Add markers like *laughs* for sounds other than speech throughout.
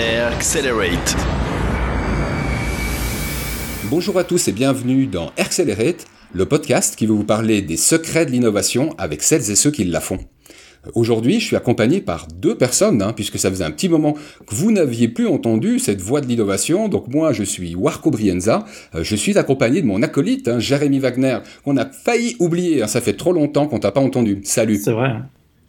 Accelerate. Bonjour à tous et bienvenue dans Accelerate, le podcast qui veut vous parler des secrets de l'innovation avec celles et ceux qui la font. Aujourd'hui, je suis accompagné par deux personnes, hein, puisque ça faisait un petit moment que vous n'aviez plus entendu cette voix de l'innovation. Donc moi, je suis Warco Brienza. Euh, je suis accompagné de mon acolyte, hein, Jérémy Wagner, qu'on a failli oublier. Hein. ça fait trop longtemps qu'on t'a pas entendu. Salut. C'est vrai.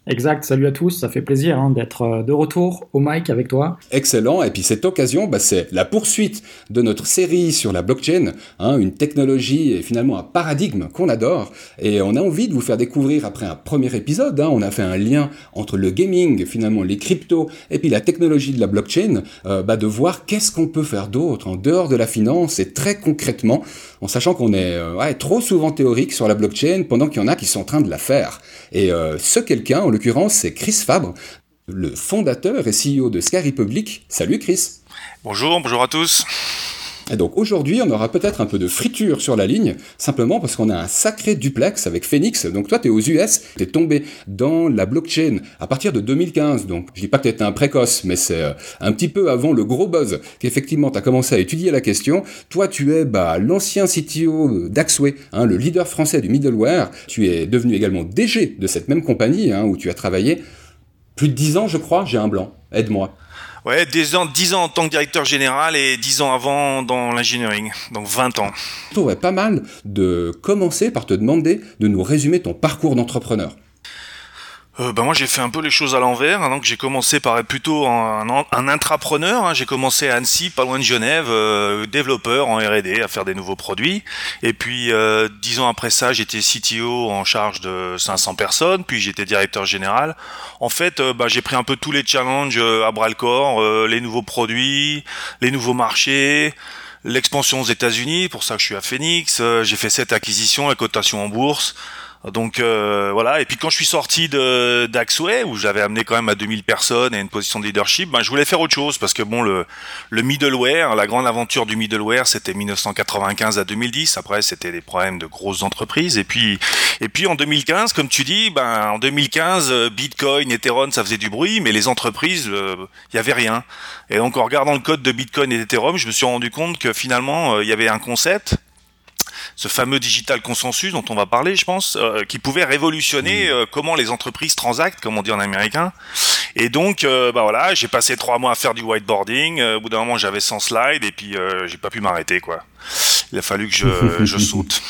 Exact, salut à tous, ça fait plaisir hein, d'être euh, de retour au mic avec toi. Excellent, et puis cette occasion, bah, c'est la poursuite de notre série sur la blockchain, hein, une technologie et finalement un paradigme qu'on adore, et on a envie de vous faire découvrir après un premier épisode, hein, on a fait un lien entre le gaming, finalement les cryptos, et puis la technologie de la blockchain, euh, bah, de voir qu'est-ce qu'on peut faire d'autre en dehors de la finance et très concrètement, en sachant qu'on est euh, trop souvent théorique sur la blockchain pendant qu'il y en a qui sont en train de la faire. Et ce quelqu'un, l'occurrence, c'est Chris Fabre, le fondateur et CEO de Sky Republic. Salut Chris. Bonjour, bonjour à tous. Et donc aujourd'hui, on aura peut-être un peu de friture sur la ligne, simplement parce qu'on a un sacré duplex avec Phoenix. Donc toi, tu es aux US, tu es tombé dans la blockchain à partir de 2015. Donc je dis pas que tu un précoce, mais c'est euh, un petit peu avant le gros buzz qu'effectivement tu as commencé à étudier la question. Toi, tu es bah, l'ancien CTO d'Axway, hein, le leader français du middleware. Tu es devenu également DG de cette même compagnie hein, où tu as travaillé plus de 10 ans, je crois. J'ai un blanc. Aide-moi. Ouais, 10 ans, 10 ans en tant que directeur général et 10 ans avant dans l'engineering, donc 20 ans. Je trouverais pas mal de commencer par te demander de nous résumer ton parcours d'entrepreneur euh, bah moi j'ai fait un peu les choses à l'envers. Hein, donc j'ai commencé par être plutôt un, intrapreneur. Hein. J'ai commencé à Annecy, pas loin de Genève, euh, développeur en R&D, à faire des nouveaux produits. Et puis euh, dix ans après ça, j'étais CTO en charge de 500 personnes. Puis j'étais directeur général. En fait, euh, bah, j'ai pris un peu tous les challenges euh, à bras le corps, les nouveaux produits, les nouveaux marchés l'expansion aux États-Unis, pour ça que je suis à Phoenix, j'ai fait cette acquisition, la cotation en bourse, donc euh, voilà, et puis quand je suis sorti de d'Axway, où j'avais amené quand même à 2000 personnes et une position de leadership, ben, je voulais faire autre chose, parce que bon, le, le middleware, la grande aventure du middleware, c'était 1995 à 2010, après c'était des problèmes de grosses entreprises, et puis, et puis en 2015, comme tu dis, ben, en 2015, euh, Bitcoin, Ethereum, ça faisait du bruit, mais les entreprises, il euh, y avait rien. Et donc en regardant le code de Bitcoin et d'Ethereum, je me suis rendu compte que finalement, il y avait un concept ce fameux digital consensus dont on va parler, je pense, euh, qui pouvait révolutionner euh, comment les entreprises transactent, comme on dit en américain. Et donc, euh, bah voilà, j'ai passé trois mois à faire du whiteboarding. au bout d'un moment, j'avais 100 slides et puis j'ai pas pu m'arrêter, quoi. Il a fallu que je, *laughs* je saute.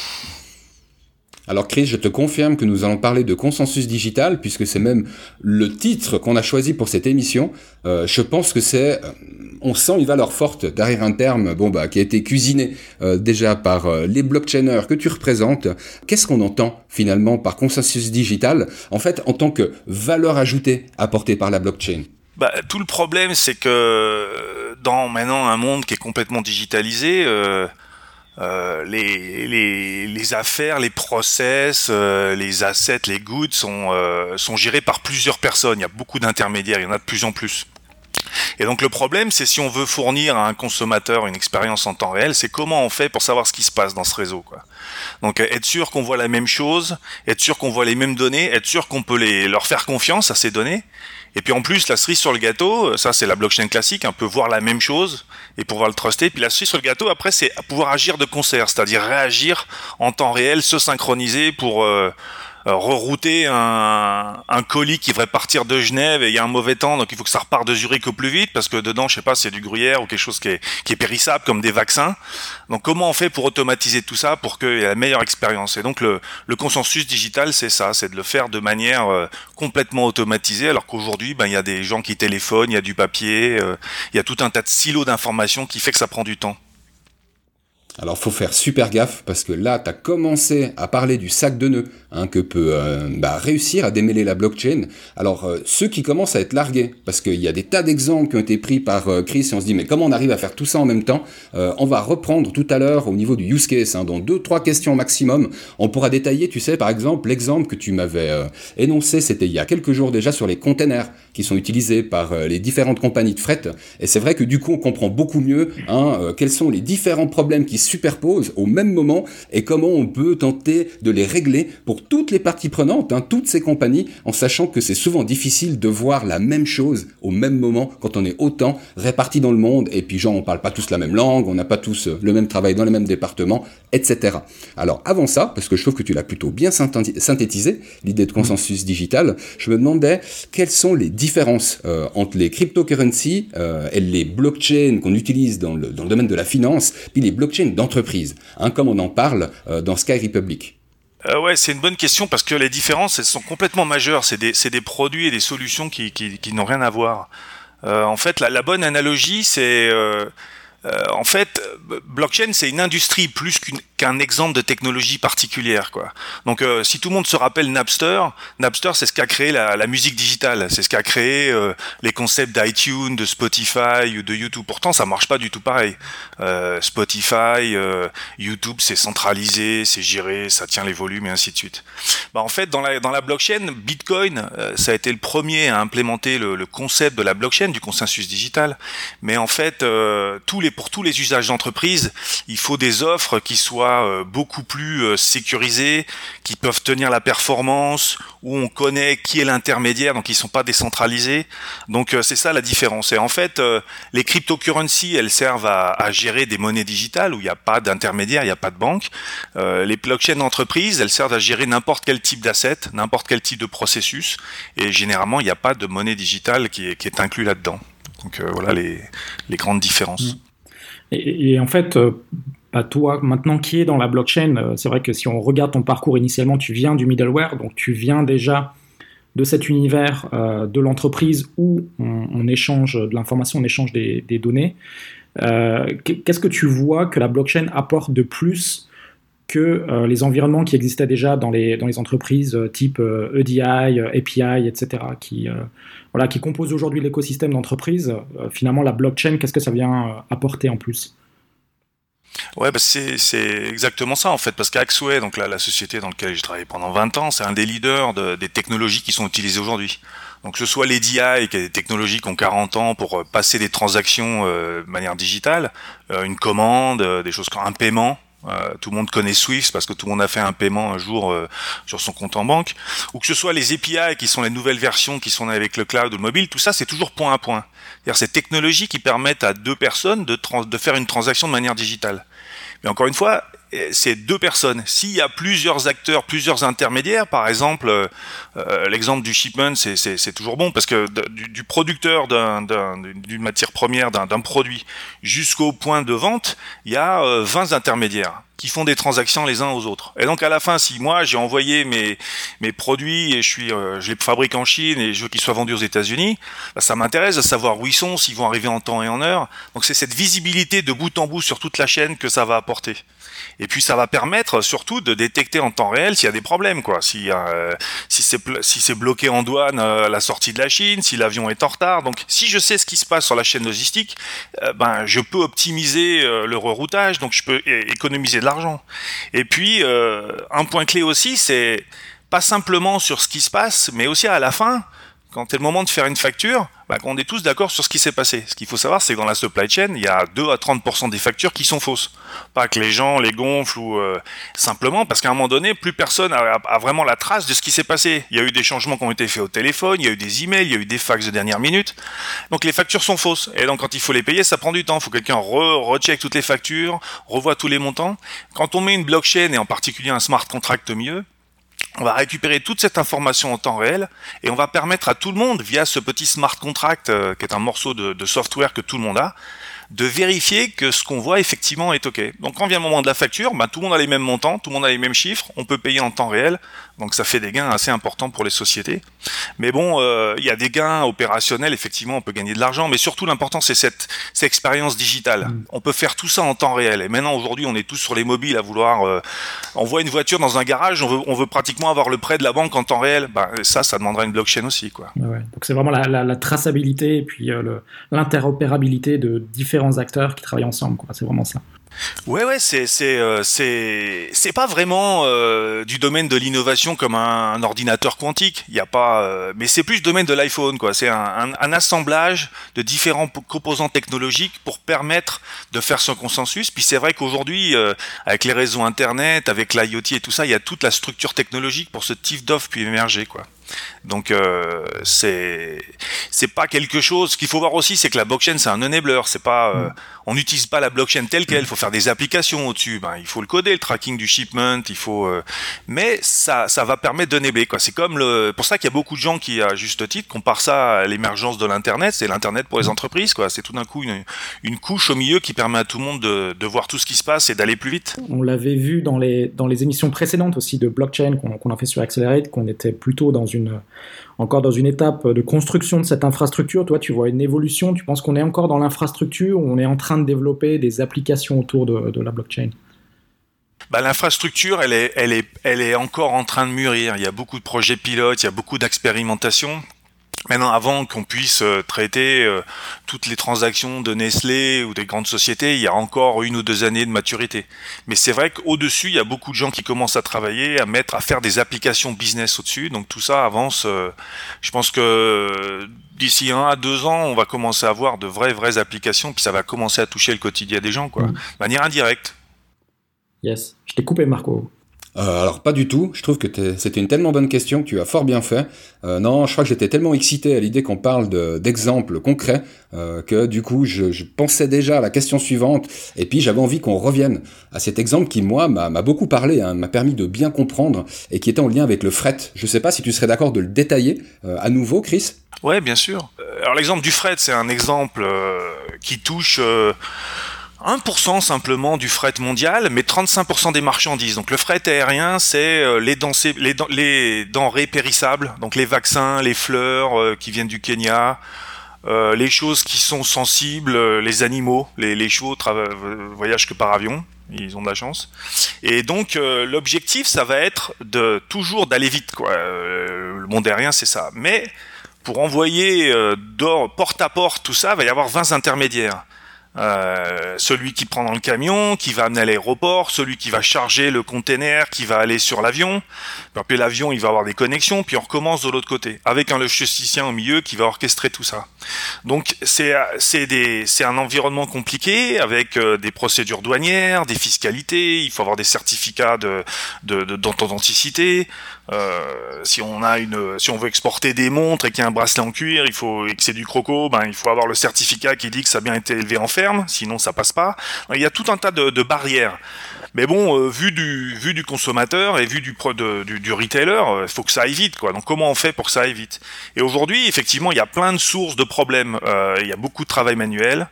Alors Chris, je te confirme que nous allons parler de consensus digital, puisque c'est même le titre qu'on a choisi pour cette émission. Euh, je pense que c'est, euh, on sent une valeur forte derrière un terme, bon bah, qui a été cuisiné euh, déjà par les blockchainers que tu représentes. Qu'est-ce qu'on entend finalement par consensus digital, en fait, en tant que valeur ajoutée apportée par la blockchain? Bah, tout le problème, c'est que dans maintenant un monde qui est complètement digitalisé, les, les, affaires, les process, euh, les assets, les goods sont, euh, sont gérés par plusieurs personnes. Il y a beaucoup d'intermédiaires, il y en a de plus en plus. Et donc le problème, c'est si on veut fournir à un consommateur une expérience en temps réel, c'est comment on fait pour savoir ce qui se passe dans ce réseau. Quoi. Donc être sûr qu'on voit la même chose, être sûr qu'on voit les mêmes données, être sûr qu'on peut leur faire confiance à ces données, et puis en plus, la cerise sur le gâteau, euh, ça c'est la blockchain classique, on peut voir la même chose et pouvoir le truster. Puis la cerise sur le gâteau, après, c'est pouvoir agir de concert, c'est-à-dire réagir en temps réel, se synchroniser pour euh, rerouter un, un, colis qui devrait partir de Genève et il y a un mauvais temps, donc il faut que ça reparte de Zurich au plus vite parce que dedans, je sais pas, c'est du gruyère ou quelque chose qui est, qui est périssable comme des vaccins. Donc comment on fait pour automatiser tout ça pour qu'il y ait la meilleure expérience? Et donc le, le consensus digital, c'est ça, c'est de le faire de manière euh, complètement automatisée, alors qu'aujourd'hui, ben, il y a des gens qui téléphonent, il y a du papier, euh, il y a tout un tas de silos d'informations qui fait que ça prend du temps. Alors faut faire super gaffe parce que là, tu as commencé à parler du sac de nœuds hein, que peut euh, bah, réussir à démêler la blockchain. Alors euh, ceux qui commencent à être largués, parce qu'il y a des tas d'exemples qui ont été pris par euh, Chris et on se dit mais comment on arrive à faire tout ça en même temps On va reprendre tout à l'heure au niveau du use case, hein, dans deux, trois questions maximum. On pourra détailler, tu sais, par exemple, l'exemple que tu m'avais énoncé, c'était il y a quelques jours déjà sur les containers qui sont utilisés par les différentes compagnies de fret. Et c'est vrai que du coup on comprend beaucoup mieux hein, quels sont les différents problèmes qui superposent au même moment et comment on peut tenter de les régler pour toutes les parties prenantes, hein, toutes ces compagnies, en sachant que c'est souvent difficile de voir la même chose au même moment quand on est autant répartis dans le monde et puis genre on parle pas tous la même langue, on n'a pas tous euh, le même travail dans les mêmes départements, etc. Alors avant ça, parce que je trouve que tu l'as plutôt bien synthétisé, l'idée de consensus digital, je me demandais quelles sont les différences euh, entre les cryptocurrencies euh, et les blockchains qu'on utilise dans le, domaine de la finance, puis les blockchains d'entreprise, hein, comme on en parle dans Sky Republic. Euh, ouais, c'est une bonne question parce que les différences, sont complètement majeures. C'est des, produits et des solutions qui, n'ont rien à voir. Euh, en fait, la, bonne analogie, c'est euh, euh, en fait, blockchain, c'est une industrie plus qu'un exemple de technologie particulière. Quoi. Donc, euh, si tout le monde se rappelle Napster, Napster, c'est ce qui a créé la, musique digitale, c'est ce qui a créé euh, les concepts d'iTunes, de Spotify ou de YouTube. Pourtant, ça marche pas du tout pareil. Spotify, YouTube, c'est centralisé, c'est géré, ça tient les volumes et ainsi de suite. Bah, en fait, dans la, dans la blockchain, Bitcoin, ça a été le premier à implémenter le, le, concept de la blockchain, du consensus digital. Mais en fait, tous les pour tous les usages d'entreprise, il faut des offres qui soient euh, beaucoup plus euh, sécurisées, qui peuvent tenir la performance, où on connaît qui est l'intermédiaire, donc ils sont pas décentralisés. Donc euh, c'est ça la différence. Et en fait, les cryptocurrencies, elles servent à, gérer des monnaies digitales où il n'y a pas d'intermédiaire, il n'y a pas de banque. les blockchains d'entreprise, elles servent à gérer n'importe quel type d'asset, n'importe quel type de processus. Et généralement, il n'y a pas de monnaie digitale qui est, qui inclus là-dedans. Donc voilà les, grandes différences. Et, en fait, bah, toi, maintenant qui es dans la blockchain, euh, c'est vrai que si on regarde ton parcours initialement, tu viens du middleware, donc tu viens déjà de cet univers euh, de l'entreprise où on, échange de l'information, on échange des, données. Qu'est-ce que tu vois que la blockchain apporte de plus que les environnements qui existaient déjà dans les, dans les entreprises type EDI, e API, etc., qui, voilà, qui compose aujourd'hui l'écosystème d'entreprise, euh, finalement, la blockchain, qu'est-ce que ça vient euh, apporter en plus? Ouais, bah c'est exactement ça en fait, parce qu'Axway, donc la, la, société dans laquelle j'ai travaillé pendant 20 ans, c'est un des leaders de, des technologies qui sont utilisées aujourd'hui. Donc que ce soit les DI, qui a des technologies qui ont 40 ans pour euh, passer des transactions de manière digitale, une commande, des choses comme un paiement, euh, tout le monde connaît Swift parce que tout le monde a fait un paiement un jour euh, sur son compte en banque. Ou que ce soit les API qui sont les nouvelles versions qui sont avec le cloud ou le mobile, tout ça c'est toujours point à point. C'est-à-dire ces technologies qui permettent à deux personnes de, faire une transaction de manière digitale. Mais encore une fois, c'est deux personnes. S'il y a plusieurs acteurs, plusieurs intermédiaires, par exemple, euh, euh, l'exemple du shipment, c'est toujours bon parce que du, du producteur d'une matière première, d'un produit, jusqu'au point de vente, il y a 20 euh, intermédiaires qui font des transactions les uns aux autres. Et donc à la fin, si moi j'ai envoyé mes mes produits et je suis je les fabrique en Chine et je veux qu'ils soient vendus aux États-Unis, bah, ça m'intéresse de savoir où ils sont, s'ils vont arriver en temps et en heure. Donc c'est cette visibilité de bout en bout sur toute la chaîne que ça va apporter. Et puis ça va permettre surtout de détecter en temps réel s'il y a des problèmes, quoi. Si, euh, si c'est si bloqué en douane euh, à la sortie de la Chine, si l'avion est en retard. Donc si je sais ce qui se passe sur la chaîne logistique, euh, ben je peux optimiser le reroutage, donc je peux économiser de l'argent. Et puis un point clé aussi, c'est pas simplement sur ce qui se passe, mais aussi à la fin quand c'est le moment de faire une facture, bah, on est tous d'accord sur ce qui s'est passé. Ce qu'il faut savoir, c'est que dans la supply chain, il y a 2 à 30% des factures qui sont fausses. Pas que les gens les gonflent ou euh, simplement parce qu'à un moment donné, plus personne a, vraiment la trace de ce qui s'est passé. Il y a eu des changements qui ont été faits au téléphone, il y a eu des emails, il y a eu des fax de dernière minute. Donc les factures sont fausses. Et donc quand il faut les payer, ça prend du temps. Il faut que quelqu'un recheck toutes les factures, revoit tous les montants. Quand on met une blockchain et en particulier un smart contract au milieu, on va récupérer toute cette information en temps réel et on va permettre à tout le monde, via ce petit smart contract, euh, qui est un morceau de, software que tout le monde a, de vérifier que ce qu'on voit effectivement est OK. Donc quand vient le moment de la facture, bah, tout le monde a les mêmes montants, tout le monde a les mêmes chiffres, on peut payer en temps réel, donc ça fait des gains assez importants pour les sociétés. Mais bon, euh, il y a des gains opérationnels, effectivement, on peut gagner de l'argent, mais surtout l'important c'est cette, cette, expérience digitale. Mm. On peut faire tout ça en temps réel. Et maintenant aujourd'hui, on est tous sur les mobiles à vouloir, euh, on voit une voiture dans un garage, on veut, on veut pratiquement avoir le prêt de la banque en temps réel. Bah, ça, ça demandera une blockchain aussi, quoi. Ouais, Donc c'est vraiment la, la, la, traçabilité et puis euh, l'interopérabilité de différents acteurs qui travaillent ensemble. C'est vraiment ça. Ouais, ouais, c'est c'est euh, c'est c'est pas vraiment euh, du domaine de l'innovation comme un, ordinateur quantique. Il y a pas, euh, mais c'est plus le domaine de l'iPhone, quoi. C'est un, un, assemblage de différents composants technologiques pour permettre de faire son consensus. Puis c'est vrai qu'aujourd'hui, avec les réseaux Internet, avec l'IoT et tout ça, il y a toute la structure technologique pour ce type d'offre puis émerger, quoi. Donc euh, c'est c'est pas quelque chose. Ce qu'il faut voir aussi, c'est que la blockchain c'est un enabler. C'est pas, euh, mm. on n'utilise pas la blockchain telle quelle. Il faut faire des applications au-dessus. Ben, il faut le coder, le tracking du shipment. Il faut, euh, mais ça ça va permettre d'enabler quoi. C'est comme le, pour ça qu'il y a beaucoup de gens qui à juste titre comparent ça à l'émergence de l'internet. C'est l'internet pour les mm. entreprises quoi. C'est tout d'un coup une, une, couche au milieu qui permet à tout le monde de, de voir tout ce qui se passe et d'aller plus vite. On l'avait vu dans les dans les émissions précédentes aussi de blockchain qu'on a fait sur Accelerate, qu'on était plutôt dans une encore dans une étape de construction de cette infrastructure. Toi, tu vois une évolution. Tu penses qu'on est encore dans l'infrastructure ou on est en train de développer des applications autour de, la blockchain? Bah, l'infrastructure, elle est, elle, est, elle est encore en train de mûrir. Il y a beaucoup de projets pilotes, il y a beaucoup d'expérimentations. Maintenant, avant qu'on puisse euh, traiter euh, toutes les transactions de Nestlé ou des grandes sociétés, il y a encore une ou deux années de maturité. Mais c'est vrai qu'au-dessus, il y a beaucoup de gens qui commencent à travailler, à mettre, à faire des applications business au-dessus. Donc tout ça avance. Euh, je pense que d'ici un à deux ans, on va commencer à avoir de vraies, vraies applications, puis ça va commencer à toucher le quotidien des gens, quoi, mm. de manière indirecte. Yes. Je t'ai coupé, Marco. Euh, alors pas du tout, je trouve que c'était une tellement bonne question que tu as fort bien fait. Euh, non, je crois que j'étais tellement excité à l'idée qu'on parle d'exemples concrets euh, que du coup je, je, pensais déjà à la question suivante et puis j'avais envie qu'on revienne à cet exemple qui moi m'a beaucoup parlé, hein, m'a permis de bien comprendre et qui était en lien avec le fret. Je sais pas si tu serais d'accord de le détailler à nouveau, Chris? Ouais, bien sûr. Alors l'exemple du fret, c'est un exemple qui touche 1% simplement du fret mondial, mais 35% des marchandises. Donc le fret aérien, c'est euh, les, denrées périssables, donc les vaccins, les fleurs euh, qui viennent du Kenya, euh, les choses qui sont sensibles, les animaux, les, les chevaux voyagent que par avion, ils ont de la chance. Et donc l'objectif, ça va être de toujours d'aller vite. Le monde aérien, c'est ça. Mais pour envoyer porte à porte tout ça, il va y avoir 20 intermédiaires. Euh, celui qui prend dans le camion, qui va amener à l'aéroport, celui qui va charger le container, qui va aller sur l'avion. Puis l'avion, il va avoir des connexions, puis on recommence de l'autre côté, avec un logisticien au milieu qui va orchestrer tout ça. Donc c'est un environnement compliqué avec euh, des procédures douanières, des fiscalités. Il faut avoir des certificats de d'authenticité. Euh, si on a une, si on veut exporter des montres et qu'il y a un bracelet en cuir, il faut et que c'est du croco, ben il faut avoir le certificat qui dit que ça a bien été élevé en ferme, sinon ça passe pas. Il y a tout un tas de, de barrières. Mais bon, euh, vu du vu du consommateur et vu du du, du, retailer, il faut que ça aille vite, quoi. Donc comment on fait pour que ça aille vite? Et aujourd'hui, effectivement, il y a plein de sources de problèmes. Euh, il y a beaucoup de travail manuel,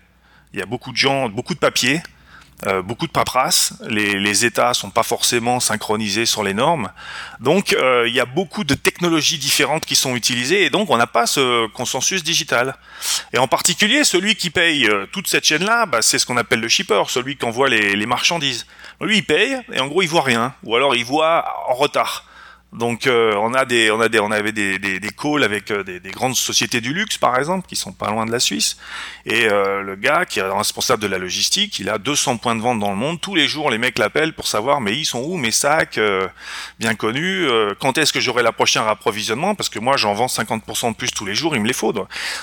il y a beaucoup de gens, beaucoup de papiers. Euh, beaucoup de paperasse, les, les, États sont pas forcément synchronisés sur les normes, donc euh, il y a beaucoup de technologies différentes qui sont utilisées et donc on n'a pas ce consensus digital. Et en particulier celui qui paye euh, toute cette chaîne-là, bah, c'est ce qu'on appelle le shipper, celui qui envoie les, les marchandises. Lui il paye et en gros il voit rien, ou alors il voit en retard. Donc euh, on a des, on a des, on avait des, des, des calls avec euh, des, des, grandes sociétés du luxe par exemple qui sont pas loin de la Suisse. Et euh, le gars qui est responsable de la logistique, il a 200 points de vente dans le monde. Tous les jours, les mecs l'appellent pour savoir mais ils sont où mes sacs bien connus. quand est-ce que j'aurai la prochaine approvisionnement? Parce que moi j'en vends 50% de plus tous les jours, il me les faut.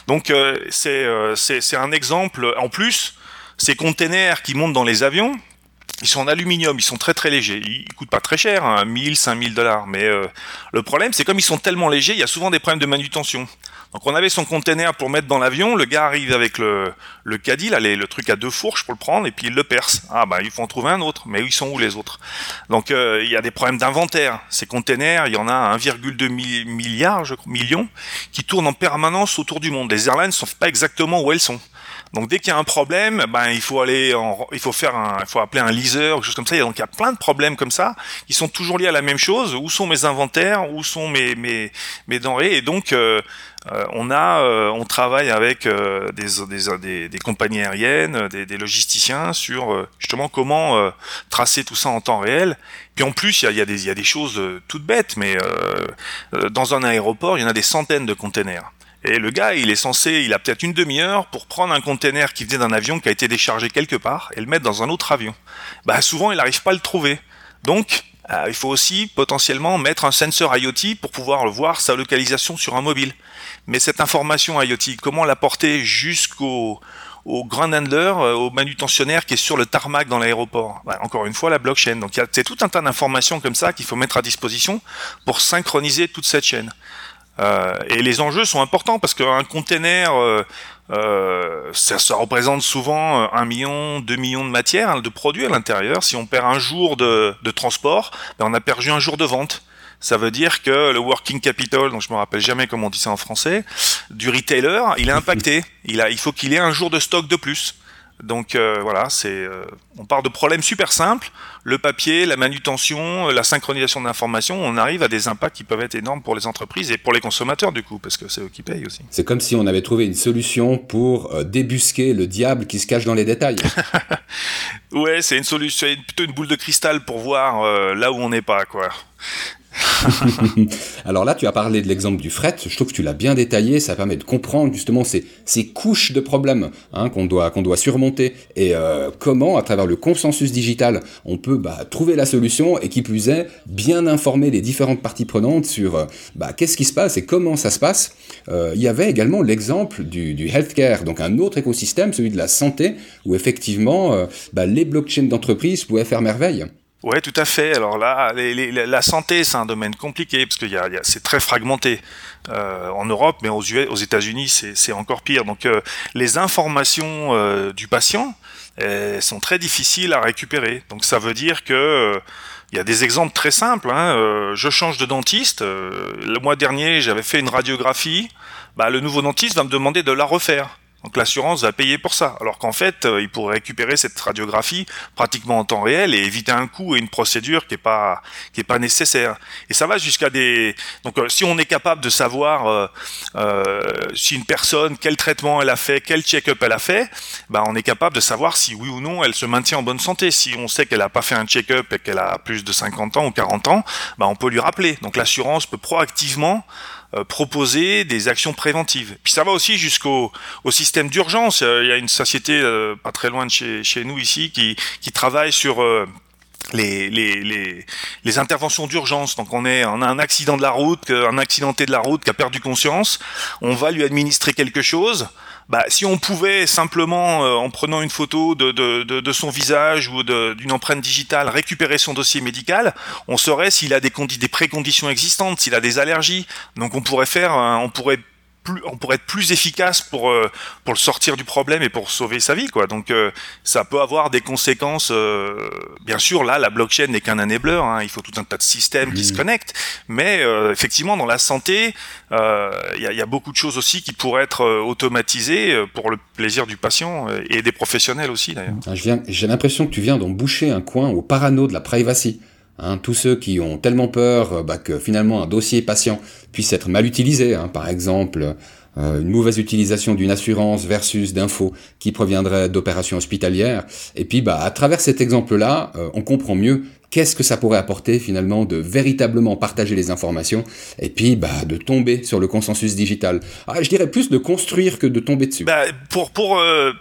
Donc c'est c'est un exemple en plus. Ces containers qui montent dans les avions, ils sont en aluminium, ils sont très très légers. Ils coûtent pas très cher, hein, 1000, 5000 dollars. Mais euh, le problème, c'est comme ils sont tellement légers, il y a souvent des problèmes de manutention. Donc on avait son container pour mettre dans l'avion, le gars arrive avec le, le caddie, le truc à deux fourches pour le prendre, et puis il le perce. Ah bah il faut en trouver un autre, mais ils sont où les autres? Donc euh, il y a des problèmes d'inventaire. Ces containers, il y en a 1,2 milliard, je crois, millions, qui tournent en permanence autour du monde. Les airlines ne savent pas exactement où elles sont. Donc dès qu'il y a un problème, ben il faut aller, en, il faut faire un, il faut appeler un leaser, quelque chose comme ça. donc il y a plein de problèmes comme ça qui sont toujours liés à la même chose. Où sont mes inventaires? Où sont mes mes, mes denrées? Et donc euh, euh, on a, euh, on travaille avec des, des, des, compagnies aériennes, des, des logisticiens sur justement comment tracer tout ça en temps réel. Puis en plus, il y a, y, a y a, des choses toutes bêtes, mais dans un aéroport, il y en a des centaines de containers. Et le gars, il est censé, il a peut-être une demi-heure pour prendre un container qui venait d'un avion qui a été déchargé quelque part et le mettre dans un autre avion. Bah souvent, il n'arrive pas à le trouver. Donc, euh, il faut aussi potentiellement mettre un sensor IoT pour pouvoir voir sa localisation sur un mobile. Mais cette information IoT, comment la porter jusqu'au au grand handler, euh, au manutentionnaire qui est sur le tarmac dans l'aéroport? Bah, encore une fois, la blockchain. Donc c'est tout un tas d'informations comme ça qu'il faut mettre à disposition pour synchroniser toute cette chaîne. Euh, et les enjeux sont importants parce qu'un container, euh, euh, ça, ça, représente souvent un million, deux millions de matières, hein, de produits à l'intérieur. Si on perd un jour de, de transport, ben on a perdu un jour de vente. Ça veut dire que le working capital, donc je me rappelle jamais comment on dit ça en français, du retailer, il est impacté. Il a, il faut qu'il ait un jour de stock de plus. Donc euh, voilà, c'est, euh, on part de problèmes super simples, le papier, la manutention, la synchronisation d'informations, on arrive à des impacts qui peuvent être énormes pour les entreprises et pour les consommateurs du coup, parce que c'est eux qui payent aussi. C'est comme si on avait trouvé une solution pour euh, débusquer le diable qui se cache dans les détails. *laughs* ouais, c'est une solution, plutôt une boule de cristal pour voir là où on n'est pas, quoi. *laughs* Alors là, tu as parlé de l'exemple du fret. Je trouve que tu l'as bien détaillé. Ça permet de comprendre justement ces, ces couches de problèmes hein, qu'on doit, doit surmonter et euh, comment, à travers le consensus digital, on peut bah, trouver la solution et qui plus est, bien informer les différentes parties prenantes sur euh, bah, qu'est-ce qui se passe et comment ça se passe. Euh, il y avait également l'exemple du, du, healthcare, donc un autre écosystème, celui de la santé, où effectivement bah, les blockchains d'entreprise pouvaient faire merveille. Ouais, tout à fait. Alors là, la santé, c'est un domaine compliqué parce que c'est très fragmenté euh, en Europe, mais aux, États-Unis, c'est encore pire. Donc, euh, les informations euh, du patient sont très difficiles à récupérer. Donc, ça veut dire que il y a des exemples très simples. Hein. je change de dentiste. le mois dernier, j'avais fait une radiographie. Bah, le nouveau dentiste va me demander de la refaire. Donc l'assurance va payer pour ça, alors qu'en fait, euh, il pourrait récupérer cette radiographie pratiquement en temps réel et éviter un coût et une procédure qui est pas qui est pas nécessaire. Et ça va jusqu'à des donc euh, si on est capable de savoir euh, euh, si une personne quel traitement elle a fait, quel check-up elle a fait, bah on est capable de savoir si oui ou non elle se maintient en bonne santé. Si on sait qu'elle a pas fait un check-up et qu'elle a plus de 50 ans ou 40 ans, bah on peut lui rappeler. Donc l'assurance peut proactivement proposer des actions préventives. Puis ça va aussi jusqu'au au système d'urgence. Euh, il y a une société euh, pas très loin de chez, chez nous ici qui, qui travaille sur les, les, les, les, interventions d'urgence. Donc on est on a un accident de la route, un accidenté de la route qui a perdu conscience, on va lui administrer quelque chose. Bah, si on pouvait simplement, euh, en prenant une photo de, de, de, de son visage ou d'une empreinte digitale, récupérer son dossier médical, on saurait s'il a des, des préconditions existantes, s'il a des allergies. Donc on pourrait faire, on pourrait on pourrait être plus efficace pour euh, pour le sortir du problème et pour sauver sa vie quoi. Donc euh, ça peut avoir des conséquences. Euh, bien sûr, là, la blockchain n'est qu'un enabler. Hein, il faut tout un tas de systèmes qui se connectent. Mais effectivement, dans la santé, il y a, y, a, beaucoup de choses aussi qui pourraient être automatisées pour le plaisir du patient et des professionnels aussi d'ailleurs. Ah, j'ai l'impression que tu viens d'en boucher un coin au parano de la privacy. Hein, tous ceux qui ont tellement peur euh, bah, que finalement un dossier patient puisse être mal utilisé, hein, par exemple euh, une mauvaise utilisation d'une assurance versus d'infos qui proviendraient d'opérations hospitalières. Et puis bah, à travers cet exemple-là, euh, on comprend mieux qu'est-ce que ça pourrait apporter finalement de véritablement partager les informations et puis bah, de tomber sur le consensus digital. Ah, je dirais plus de construire que de tomber dessus. Bah, pour pour le,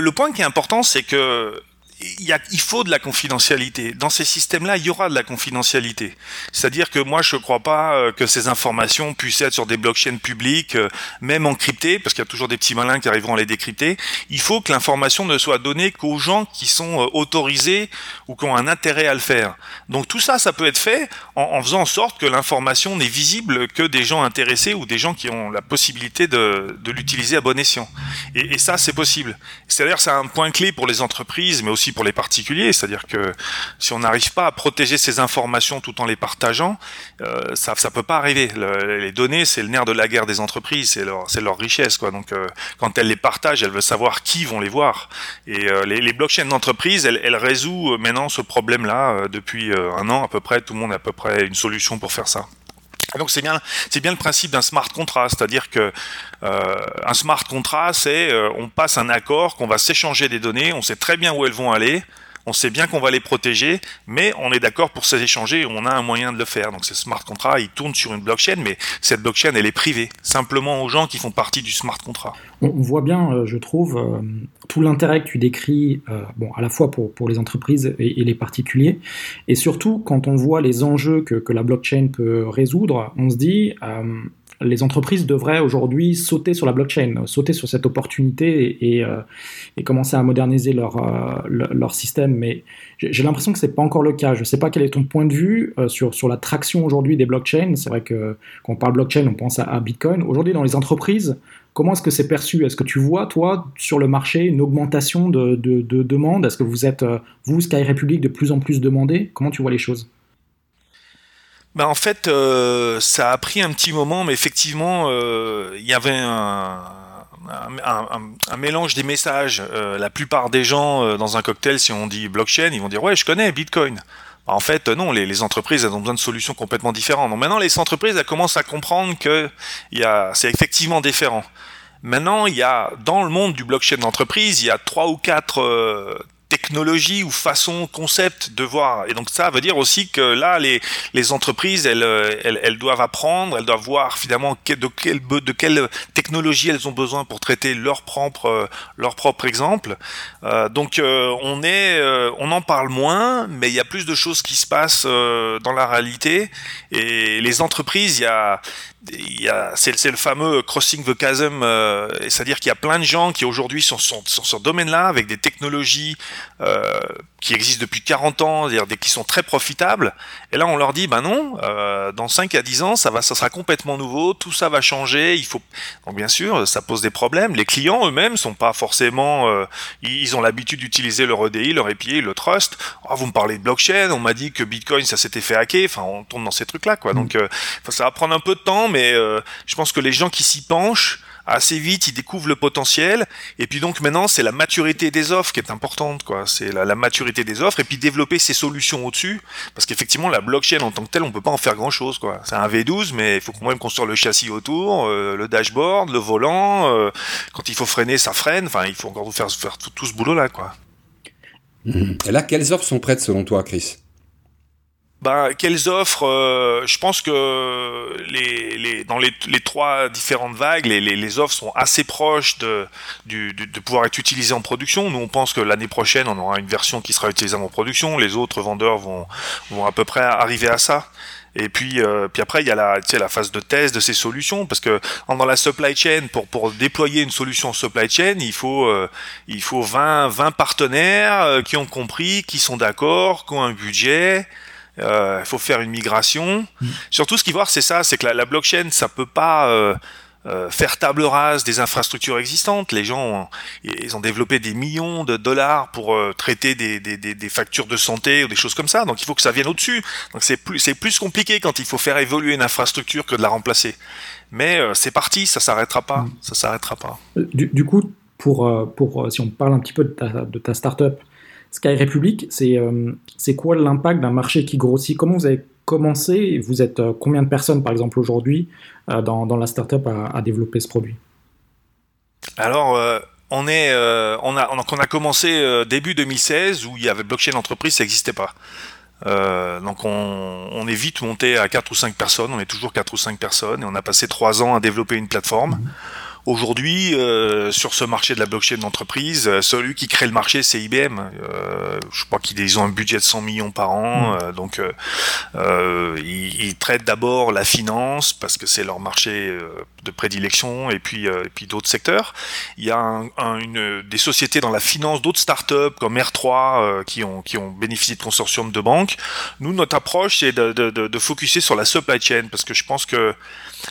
le, point qui est important, c'est que il, faut de la confidentialité. Dans ces systèmes-là, il y aura de la confidentialité. C'est-à-dire que moi, je ne crois pas euh, que ces informations puissent être sur des blockchains publiques, euh, même encryptées, parce qu'il y a toujours des petits malins qui arriveront à les décrypter. Il faut que l'information ne soit donnée qu'aux gens qui sont euh, autorisés ou qui ont un intérêt à le faire. Donc tout ça, ça peut être fait en, faisant en sorte que l'information n'est visible que des gens intéressés ou des gens qui ont la possibilité de, de l'utiliser à bon escient. Et, et ça, c'est possible. C'est-à-dire, c'est un point clé pour les entreprises, mais aussi pour les particuliers, c'est-à-dire que si on n'arrive pas à protéger ces informations tout en les partageant, euh, ça ça peut pas arriver. les données, c'est le nerf de la guerre des entreprises, c'est leur c'est leur richesse quoi. Donc euh, quand elles les partagent, elles veulent savoir qui vont les voir. Et euh, les, blockchains d'entreprise, elles, elles résout maintenant ce problème-là depuis un an à peu près. Tout le monde a à peu près une solution pour faire ça. Donc c'est bien, c'est bien le principe d'un smart contract, c'est-à-dire que euh, un smart contract, c'est euh, on passe un accord qu'on va s'échanger des données, on sait très bien où elles vont aller, on sait bien qu'on va les protéger, mais on est d'accord pour s'échanger, on a un moyen de le faire. Donc ces smart contracts, ils tournent sur une blockchain, mais cette blockchain, elle est privée, simplement aux gens qui font partie du smart contract. On voit bien, euh, je trouve, euh, tout l'intérêt que tu décris, euh, à la fois pour, pour les entreprises et, les particuliers, et surtout quand on voit les enjeux que la blockchain peut résoudre, on se dit, les entreprises devraient aujourd'hui sauter sur la blockchain, sauter sur cette opportunité et, euh, commencer à moderniser leur, euh, système. Mais j'ai l'impression que ce n'est pas encore le cas. Je ne sais pas quel est ton point de vue euh, sur, sur la traction aujourd'hui des blockchains. C'est vrai que quand on parle blockchain, on pense à, Bitcoin. Aujourd'hui, dans les entreprises, comment est-ce que c'est perçu? Est-ce que tu vois, toi, sur le marché, une augmentation de, de, Est-ce que vous êtes, vous, Sky Republic, de plus en plus demandé? Comment tu vois les choses? Bah en fait, euh, ça a pris un petit moment, mais effectivement, euh, il y avait un, un, mélange des messages. Euh, la plupart des gens dans un cocktail, si on dit blockchain, ils vont dire ouais, je connais Bitcoin. Bah, en fait, non, les, les, entreprises elles ont besoin de solutions complètement différentes. Donc maintenant, les entreprises elles commencent à comprendre que c'est effectivement différent. Maintenant, il y a dans le monde du blockchain d'entreprise, il y a trois ou quatre technologie ou façon, concept de voir. Et donc ça veut dire aussi que là, les, les entreprises, elles, euh, elles, doivent apprendre, elles doivent voir finalement de quelle, de quelle technologie elles ont besoin pour traiter leur propre, euh, leur propre exemple. Euh, donc on est, on en parle moins, mais il y a plus de choses qui se passent dans la réalité. Et les entreprises, il y a, c'est le fameux crossing the chasm, euh, c'est-à-dire qu'il y a plein de gens qui aujourd'hui sont, sur ce domaine-là avec des technologies euh, qui existent depuis 40 ans, c'est-à-dire qui sont très profitables. Et là, on leur dit, ben non, euh, dans 5 à 10 ans, ça va, ça sera complètement nouveau, tout ça va changer. Il faut, donc bien sûr, ça pose des problèmes. Les clients eux-mêmes sont pas forcément, euh, ils ont l'habitude d'utiliser leur EDI, leur API, le trust. Oh, vous me parlez de blockchain, on m'a dit que Bitcoin, ça s'était fait hacker. Enfin, on tourne dans ces trucs-là, quoi. Mm. Donc, euh, ça va prendre un peu de temps, mais euh, je pense que les gens qui s'y penchent assez vite, ils découvrent le potentiel. Et puis donc maintenant, c'est la maturité des offres qui est importante, quoi. C'est la, maturité des offres et puis développer ces solutions au-dessus, parce qu'effectivement, la blockchain en tant que telle, on peut pas en faire grand-chose, quoi. C'est un V12, mais il faut quand même construire le châssis autour, euh, le dashboard, le volant. Euh, quand il faut freiner, ça freine. Enfin, il faut encore faire, faire tout, ce boulot-là, quoi. Et là, quelles offres sont prêtes selon toi, Chris? Ben, quelles offres euh, Je pense que les, les, dans les, trois différentes vagues, les, les, offres sont assez proches de, du, de, pouvoir être utilisées en production. Nous, on pense que l'année prochaine, on aura une version qui sera utilisée en production. Les autres vendeurs vont, vont à peu près arriver à ça. Et puis, euh, puis après, il y a la, la phase de test de ces solutions, parce que dans la supply chain, pour, pour déployer une solution supply chain, il faut, euh, il faut 20, 20 partenaires qui ont compris, qui sont d'accord, qui ont un budget, il euh, faut faire une migration. Mm. Surtout, ce qu'il faut voir, c'est ça, c'est que la, blockchain, ça peut pas euh, euh, faire table rase des infrastructures existantes. Les gens, ils ont développé des millions de dollars pour traiter des, des, des, factures de santé ou des choses comme ça. Donc, il faut que ça vienne au-dessus. Donc, c'est plus, c'est plus compliqué quand il faut faire évoluer une infrastructure que de la remplacer. Mais c'est parti, ça s'arrêtera pas. Mm. Ça s'arrêtera pas. Du, coup, pour, pour, si on parle un petit peu de ta, de ta startup, Sky Republic, euh, c'est quoi l'impact d'un marché qui grossit? Comment vous avez commencé? Vous êtes euh, combien de personnes, par exemple, aujourd'hui, euh, dans, dans, la startup à, à développer ce produit? Alors, on, est, on, a, on, a, commencé début 2016 où il y avait blockchain entreprise, ça n'existait pas. donc on, on, est vite monté à 4 ou 5 personnes, on est toujours 4 ou 5 personnes et on a passé 3 ans à développer une plateforme. Mmh. Aujourd'hui, euh, sur ce marché de la blockchain d'entreprise, euh, celui qui crée le marché, c'est IBM. Euh, je crois qu'ils ont un budget de 100 millions par an, mm. donc ils, traitent d'abord la finance parce que c'est leur marché de prédilection, et puis et puis d'autres secteurs. Il y a une, des sociétés dans la finance, d'autres startups comme R3 qui ont qui ont bénéficié de consortiums de banques. Nous, notre approche, c'est de, de, de, de focuser sur la supply chain parce que je pense que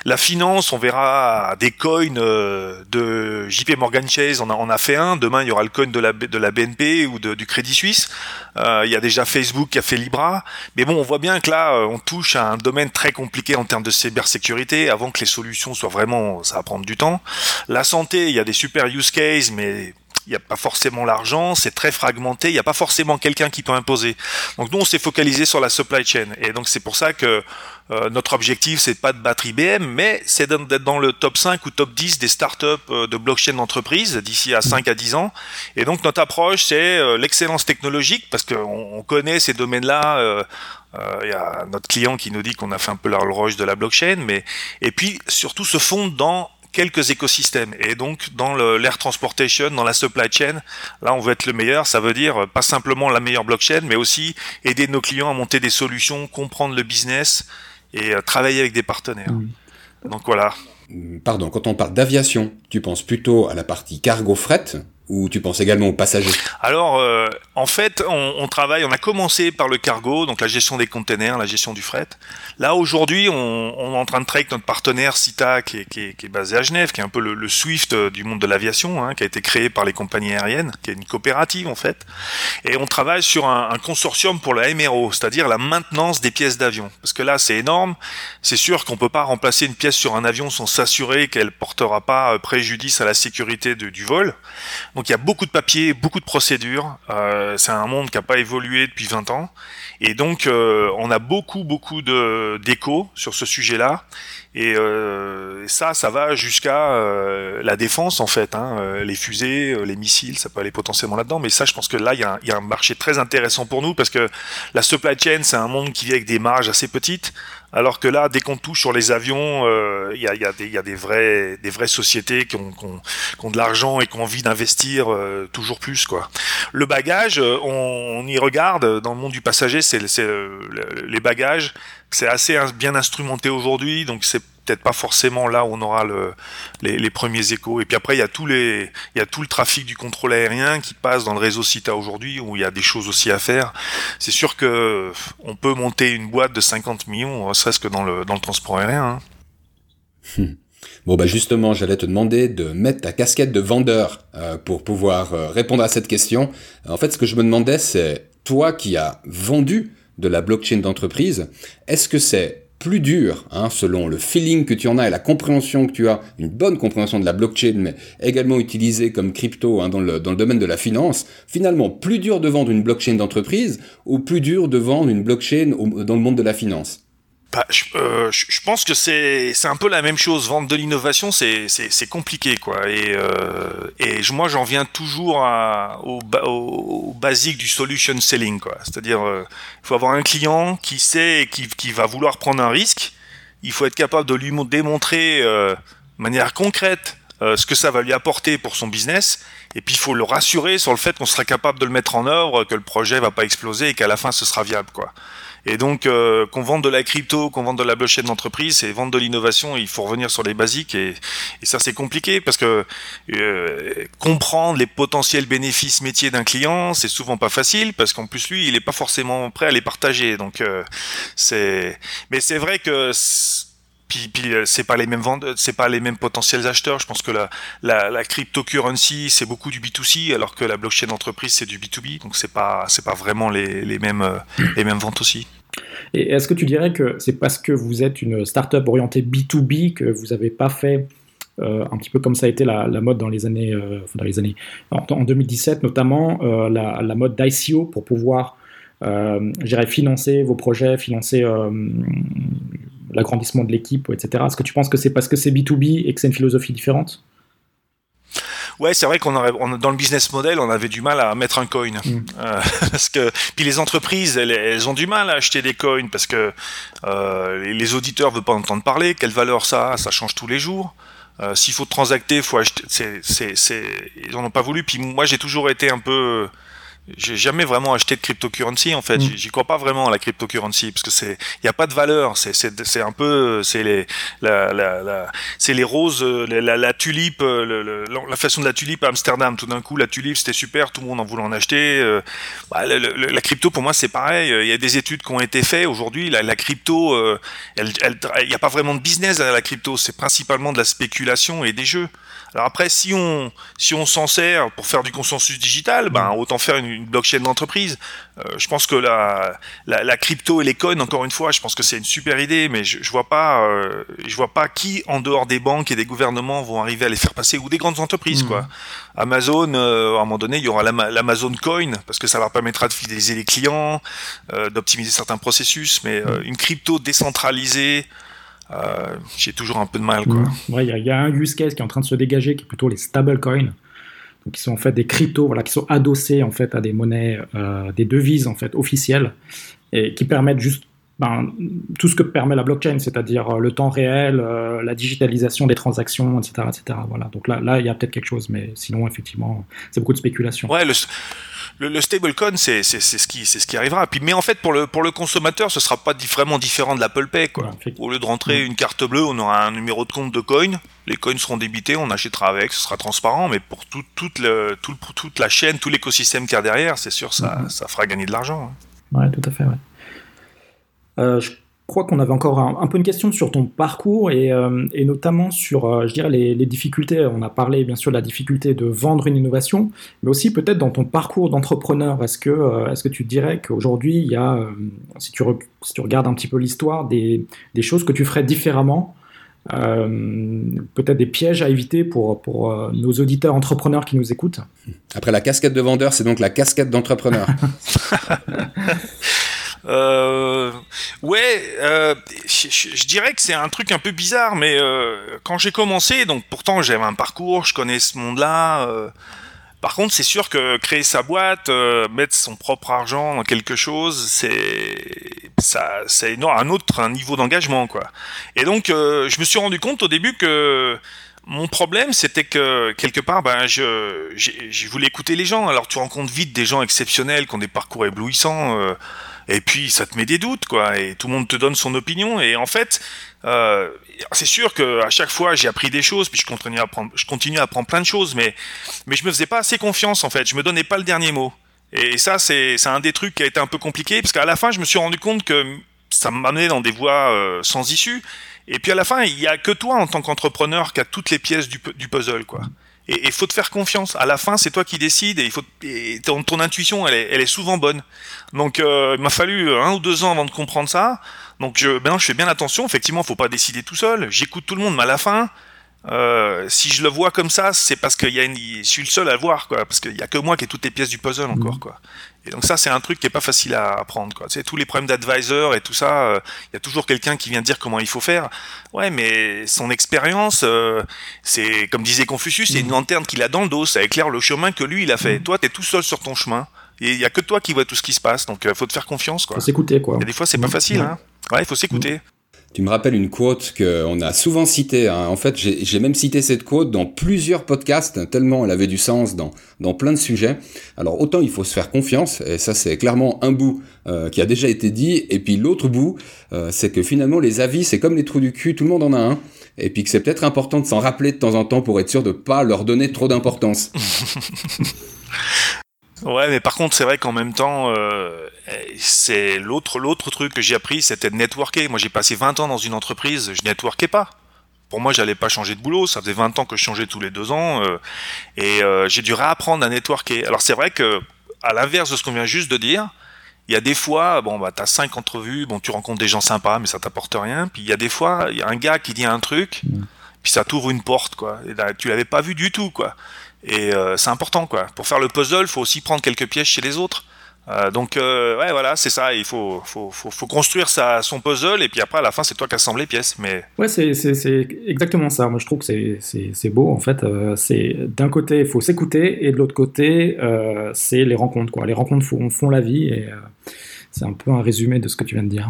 la finance, on verra des coins euh, de JP Morgan Chase, on, a, a fait un. Demain, il y aura le coin de la, BNP ou du Crédit Suisse. Euh, il y a déjà Facebook qui a fait Libra. Mais bon, on voit bien que là, euh, on touche à un domaine très compliqué en termes de cybersécurité. Avant que les solutions soient vraiment, ça va prendre du temps. La santé, il y a des super use cases, mais il n'y a pas forcément l'argent, c'est très fragmenté, il n'y a pas forcément quelqu'un qui peut imposer. Donc nous, on s'est focalisé sur la supply chain. Et donc c'est pour ça que euh, notre objectif, c'est pas de battre IBM, mais c'est d'être dans le top 5 ou top 10 des startups euh, de blockchain d'entreprise d'ici à 5 à 10 ans. Et donc notre approche, c'est euh, l'excellence technologique, parce qu'on connaît ces domaines-là. Il y a notre client qui nous dit qu'on a fait un peu la roche de la blockchain, mais et puis surtout se fondre dans quelques écosystèmes. Et donc, dans l'air transportation, dans la supply chain, là, on veut être le meilleur. Ça veut dire euh, pas simplement la meilleure blockchain, mais aussi aider nos clients à monter des solutions, comprendre le business et euh, travailler avec des partenaires. Mmh. Donc voilà. Pardon, quand on parle d'aviation, tu penses plutôt à la partie cargo fret ou tu penses également aux passagers Alors, euh, en fait, on, on, travaille, on a commencé par le cargo, donc la gestion des containers, la gestion du fret. Là, aujourd'hui, on, on, est en train de travailler avec notre partenaire CITA, qui est, qui est, qui est basé à Genève, qui est un peu le, le SWIFT euh, du monde de l'aviation, hein, qui a été créé par les compagnies aériennes, qui est une coopérative en fait. Et on travaille sur un, un consortium pour la MRO, c'est-à-dire la maintenance des pièces d'avion. Parce que là, c'est énorme. C'est sûr qu'on peut pas remplacer une pièce sur un avion sans s'assurer qu'elle portera pas euh, préjudice à la sécurité du vol. Donc il y a beaucoup de papiers, beaucoup de procédures. Euh, c'est un monde qui n'a pas évolué depuis 20 ans. Et donc euh, on a beaucoup, beaucoup d'échos sur ce sujet-là. Et euh, ça, ça va jusqu'à euh, la défense en fait. Hein. Euh, les fusées, euh, les missiles, ça peut aller potentiellement là-dedans. Mais ça, je pense que là, il y, y, a un marché très intéressant pour nous parce que la supply chain, c'est un monde qui vit avec des marges assez petites. Alors que là, dès qu'on touche sur les avions, il y, a, y, a y, a, des vraies, des vraies sociétés qui ont, qui ont, qui ont de l'argent et qui ont envie d'investir toujours plus. Quoi. Le bagage, on, on, y regarde dans le monde du passager, c'est les bagages c'est assez bien instrumenté aujourd'hui, donc c'est peut-être pas forcément là où on aura le, les, premiers échos. Et puis après, il y a tout le trafic du contrôle aérien qui passe dans le réseau CITA aujourd'hui, où il y a des choses aussi à faire. C'est sûr que on peut monter une boîte de 50 millions, serait-ce que dans le, transport aérien. Hein. Bon bah justement, j'allais te demander de mettre ta casquette de vendeur euh, pour pouvoir euh, répondre à cette question. En fait, ce que je me demandais, c'est toi qui as vendu de la blockchain d'entreprise, est-ce que c'est plus dur, hein, selon le feeling que tu en as et la compréhension que tu as, une bonne compréhension de la blockchain, mais également utilisée comme crypto hein, dans, le, dans le domaine de la finance, finalement plus dur de vendre une blockchain d'entreprise ou plus dur de vendre une blockchain dans le monde de la finance? Bah, je, euh, je, pense que c'est un peu la même chose. Vendre de l'innovation, c'est compliqué quoi. Et euh, moi j'en viens toujours à, au, basique du solution selling. C'est-à-dire il euh, faut avoir un client qui sait et qui va vouloir prendre un risque. Il faut être capable de lui démontrer de manière concrète ce que ça va lui apporter pour son business. Et puis il faut le rassurer sur le fait qu'on sera capable de le mettre en œuvre, que le projet va pas exploser et qu'à la fin ce sera viable quoi. Et donc, euh, qu'on vende de la crypto, qu'on vende de la blockchain d'entreprise, c'est vendre de l'innovation. Il faut revenir sur les basiques et, ça c'est compliqué parce que euh, comprendre les potentiels bénéfices métiers d'un client, c'est souvent pas facile parce qu'en plus lui, il est pas forcément prêt à les partager. Donc euh, mais c'est vrai que puis, puis c'est pas les mêmes vendeurs, c'est pas les mêmes potentiels acheteurs. Je pense que la, la, la cryptocurrency c'est beaucoup du B2C, alors que la blockchain d'entreprise c'est du B2B. Donc c'est pas c'est pas vraiment les, mêmes les mêmes ventes aussi. Et est-ce que tu dirais que c'est parce que vous êtes une startup orientée B2B que vous n'avez pas fait euh, un petit peu comme ça a été la, mode dans les années, euh, dans les années en, en 2017 notamment, euh, la, la, mode d'ICO pour pouvoir, financer vos projets, financer l'agrandissement de l'équipe, etc. Est-ce que tu penses que c'est parce que c'est B2B et que c'est une philosophie différente? Ouais, c'est vrai qu'on aurait, on, dans le business model, on avait du mal à mettre un coin. Mm. Euh, *laughs* parce que, puis les entreprises, elles, elles, ont du mal à acheter des coins parce que euh, les auditeurs veulent pas entendre parler. Quelle valeur ça a? Ça change tous les jours. Euh, S'il faut transacter, faut acheter. C'est, c'est, c'est, ils en ont pas voulu. Puis moi, j'ai toujours été un peu j'ai jamais vraiment acheté de cryptocurrency en fait. Mm. J'y crois pas vraiment à la cryptocurrency parce que c'est, il y a pas de valeur. C'est, c'est, c'est un peu, c'est les, la, la, la c'est les roses, la, la, tulipe, le, la façon de la tulipe à Amsterdam. Tout d'un coup, la tulipe c'était super, tout le monde en voulait en acheter. Euh, bah, la crypto pour moi c'est pareil. Il y a des études qui ont été faites aujourd'hui. La, crypto, euh, elle, il n'y a pas vraiment de business à la crypto. C'est principalement de la spéculation et des jeux. Alors après, si on si on s'en sert pour faire du consensus digital, ben autant faire une une blockchain d'entreprise. Euh, je pense que la, la, crypto et les coins, encore une fois, je pense que c'est une super idée, mais je, je vois pas, euh, je vois pas qui en dehors des banques et des gouvernements vont arriver à les faire passer ou des grandes entreprises mmh. quoi. Amazon, euh, à un moment donné, il y aura l'Amazon Coin parce que ça leur permettra de fidéliser les clients, d'optimiser certains processus, mais mmh. une crypto décentralisée. J'ai toujours un peu de mal. Quoi. Mmh. il y, a un use case qui est en train de se dégager, qui est plutôt les stablecoins qui sont en fait des cryptos, voilà, qui sont adossés en fait à des monnaies, euh, des devises en fait officielles, et qui permettent juste ben, tout ce que permet la blockchain, c'est-à-dire euh, le temps réel, euh, la digitalisation des transactions, etc., etc. Voilà. Donc là, là, il y a peut-être quelque chose, mais sinon, effectivement, c'est beaucoup de spéculation. Ouais, le, le, le stablecoin, c'est ce qui c'est ce qui arrivera. Puis, mais en fait, pour le pour le consommateur, ce sera pas vraiment différent de l'Apple Pay, quoi. Au lieu de rentrer une carte bleue, on aura un numéro de compte de coin. Les coins seront débités, on achètera avec, ce sera transparent. Mais pour tout, toute le, tout, toute la chaîne, tout l'écosystème qu'il y a derrière, c'est sûr, ça, mm-hmm. ça fera gagner de l'argent. Hein. Ouais, tout à fait. Ouais. Euh, je crois qu'on avait encore un, peu une question sur ton parcours et, euh, notamment sur, euh, je dirais, les, difficultés. On a parlé bien sûr de la difficulté de vendre une innovation, mais aussi peut-être dans ton parcours d'entrepreneur. Est-ce que, est-ce que tu dirais qu'aujourd'hui, il y a, si tu, si, tu regardes un petit peu l'histoire, des, des, choses que tu ferais différemment peut-être des pièges à éviter pour, pour nos auditeurs entrepreneurs qui nous écoutent? Après la casquette de vendeur, c'est donc la casquette d'entrepreneur. *laughs* Euh, ouais, euh, je, dirais que c'est un truc un peu bizarre, mais euh, quand j'ai commencé, donc pourtant j'avais un parcours, je connais ce monde-là. Par contre, c'est sûr que créer sa boîte, mettre son propre argent dans quelque chose, c'est ça, c'est un autre un niveau d'engagement, quoi. Et donc, je me suis rendu compte au début que mon problème, c'était que quelque part, ben, je, voulais écouter les gens. Alors, tu rencontres vite des gens exceptionnels qui ont des parcours éblouissants. Et puis ça te met des doutes, quoi, et tout le monde te donne son opinion, et en fait, euh, c'est sûr que à chaque fois j'ai appris des choses, puis je continue à apprendre, je continue à plein de choses, mais mais je me faisais pas assez confiance en fait, je me donnais pas le dernier mot, et ça c'est c'est un des trucs qui a été un peu compliqué, parce qu'à la fin je me suis rendu compte que ça m'amenait dans des voies euh, sans issue, et puis à la fin il y a que toi en tant qu'entrepreneur qui a toutes les pièces du, du puzzle, quoi. Et il faut te faire confiance. À la fin, c'est toi qui décides et il faut et ton, intuition, elle est, elle est souvent bonne. Donc, euh, il m'a fallu un ou deux ans avant de comprendre ça. Donc, je, maintenant, je fais bien attention. Effectivement, faut pas décider tout seul. J'écoute tout le monde, mais à la fin, euh, si je le vois comme ça, c'est parce que y a une, je suis le seul à le voir, quoi. Parce qu'il y a que moi qui ai toutes les pièces du puzzle encore, mmh. quoi. Et donc ça, c'est un truc qui est pas facile à apprendre. Quoi. Tu tous les problèmes d'advisor et tout ça, euh, il y a toujours quelqu'un qui vient dire comment il faut faire. Ouais, mais son expérience, euh, c'est comme disait Confucius, c'est une lanterne qu'il a dans le dos, ça éclaire le chemin que lui il a fait. Toi, tu es tout seul sur ton chemin. Et il y a que toi qui vois tout ce qui se passe, donc il euh, faut te faire confiance. Quoi. Faut s'écouter, quoi. Et des fois, c'est pas facile. Hein. Ouais, il faut s'écouter. Tu me rappelles une quote qu'on a souvent citée. Hein. En fait, j'ai même cité cette quote dans plusieurs podcasts, tellement elle avait du sens dans, dans plein de sujets. Alors, autant il faut se faire confiance, et ça, c'est clairement un bout euh, qui a déjà été dit. Et puis l'autre bout, euh, c'est que finalement, les avis, c'est comme les trous du cul, tout le monde en a un. Et puis que c'est peut-être important de s'en rappeler de temps en temps pour être sûr de pas leur donner trop d'importance. *laughs* Ouais, mais par contre, c'est vrai qu'en même temps, euh, c'est l'autre l'autre truc que j'ai appris, c'était de networker. Moi, j'ai passé 20 ans dans une entreprise, je networkais pas. Pour moi, j'allais pas changer de boulot. Ça faisait 20 ans que je changeais tous les deux ans, euh, et euh, j'ai dû réapprendre à networker. Alors, c'est vrai que, à l'inverse de ce qu'on vient juste de dire, il y a des fois, bon, bah, t'as cinq entrevues, bon, tu rencontres des gens sympas, mais ça t'apporte rien. Puis il y a des fois, il y a un gars qui dit un truc, mmh. puis ça t'ouvre une porte, quoi. Et là, tu l'avais pas vu du tout, quoi. Et euh, c'est important, quoi. Pour faire le puzzle, il faut aussi prendre quelques pièges chez les autres. Euh, donc euh, ouais voilà c'est ça. Il faut, faut, faut, faut, construire son puzzle et puis après à la fin c'est toi qui assembles les pièces. Mais ouais c'est, exactement ça. Moi je trouve que c'est, beau en fait. D'un côté il faut s'écouter et de l'autre côté c'est les rencontres quoi. Les rencontres font, font la vie et c'est un peu un résumé de ce que tu viens de dire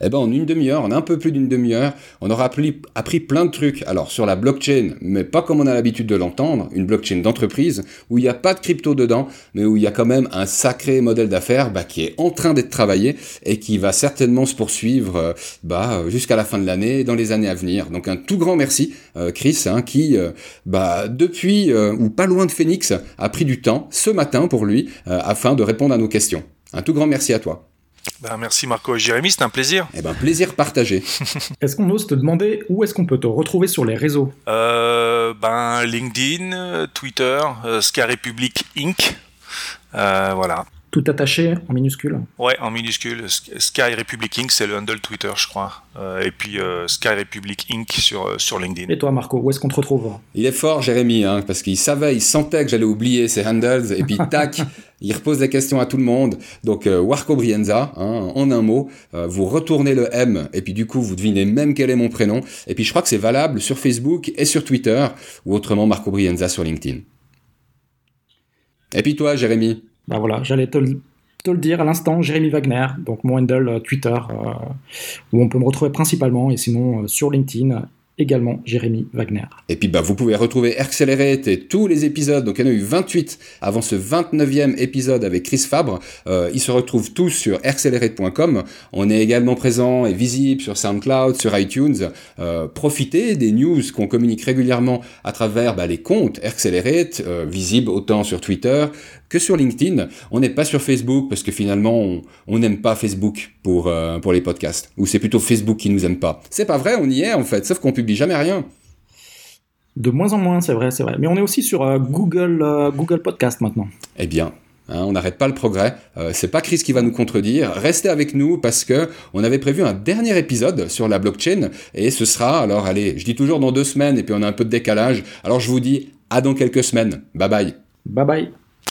eh ben, en une demi-heure, en un peu plus d'une demi-heure, on aura appris, plein de trucs. Alors, sur la blockchain, mais pas comme on a l'habitude de l'entendre, une blockchain d'entreprise, où il n'y a pas de crypto dedans, mais où il y a quand même un sacré modèle d'affaires bah, qui est en train d'être travaillé et qui va certainement se poursuivre euh, bah, jusqu'à la fin de l'année et dans les années à venir. Donc, un tout grand merci, euh, Chris, hein, qui, euh, bah, depuis ou pas loin de Phoenix, a pris du temps ce matin pour lui afin de répondre à nos questions. Un tout grand merci à toi. Ben, merci Marco et Jérémy, c'est un plaisir. Eh ben, plaisir partagé. *laughs* est-ce qu'on ose te demander où est-ce qu'on peut te retrouver sur les réseaux? Euh, ben, LinkedIn, Twitter, euh, Sky Republic Inc. voilà. Tout attaché en minuscule Ouais, en minuscule. Sky Republic Inc., c'est le handle Twitter, je crois. Euh, et puis euh, Sky Republic Inc. sur, euh, sur LinkedIn. Et toi, Marco, où est-ce qu'on te retrouve? Il est fort, Jérémy, hein, parce qu'il savait, il sentait que j'allais oublier ses handles, et puis tac, *laughs* il repose des questions à tout le monde. Donc, Warco Brienza, hein, en un mot, vous retournez le M, et puis du coup, vous devinez même quel est mon prénom. Et puis, je crois que c'est valable sur Facebook et sur Twitter, ou autrement Marco Brienza sur LinkedIn. Et puis toi, Jérémy? Bah voilà, j'allais te, le dire à l'instant, Jérémy Wagner, donc mon handle euh, Twitter, euh, où on peut me retrouver principalement, et sinon euh, sur LinkedIn, également Jérémy Wagner. Et puis bah, vous pouvez retrouver Accelerate et tous les épisodes, donc il y en a eu 28 avant ce 29e épisode avec Chris Fabre, ils se retrouvent tous sur accelerate.com, on est également présent et visible sur SoundCloud, sur iTunes, profitez des news qu'on communique régulièrement à travers bah, les comptes Accelerate, visibles autant sur Twitter que sur LinkedIn. On n'est pas sur Facebook parce que finalement, on n'aime pas Facebook pour, euh, pour les podcasts. Ou c'est plutôt Facebook qui nous aime pas. C'est pas vrai, on y est en fait, sauf qu'on publie jamais rien. De moins en moins, c'est vrai, c'est vrai. Mais on est aussi sur euh, Google, euh, Google Podcast maintenant. Eh bien, hein, on n'arrête pas le progrès. c'est pas Chris qui va nous contredire. Restez avec nous parce que on avait prévu un dernier épisode sur la blockchain et ce sera, alors allez, je dis toujours dans deux semaines et puis on a un peu de décalage. Alors je vous dis à dans quelques semaines. Bye bye. Bye bye.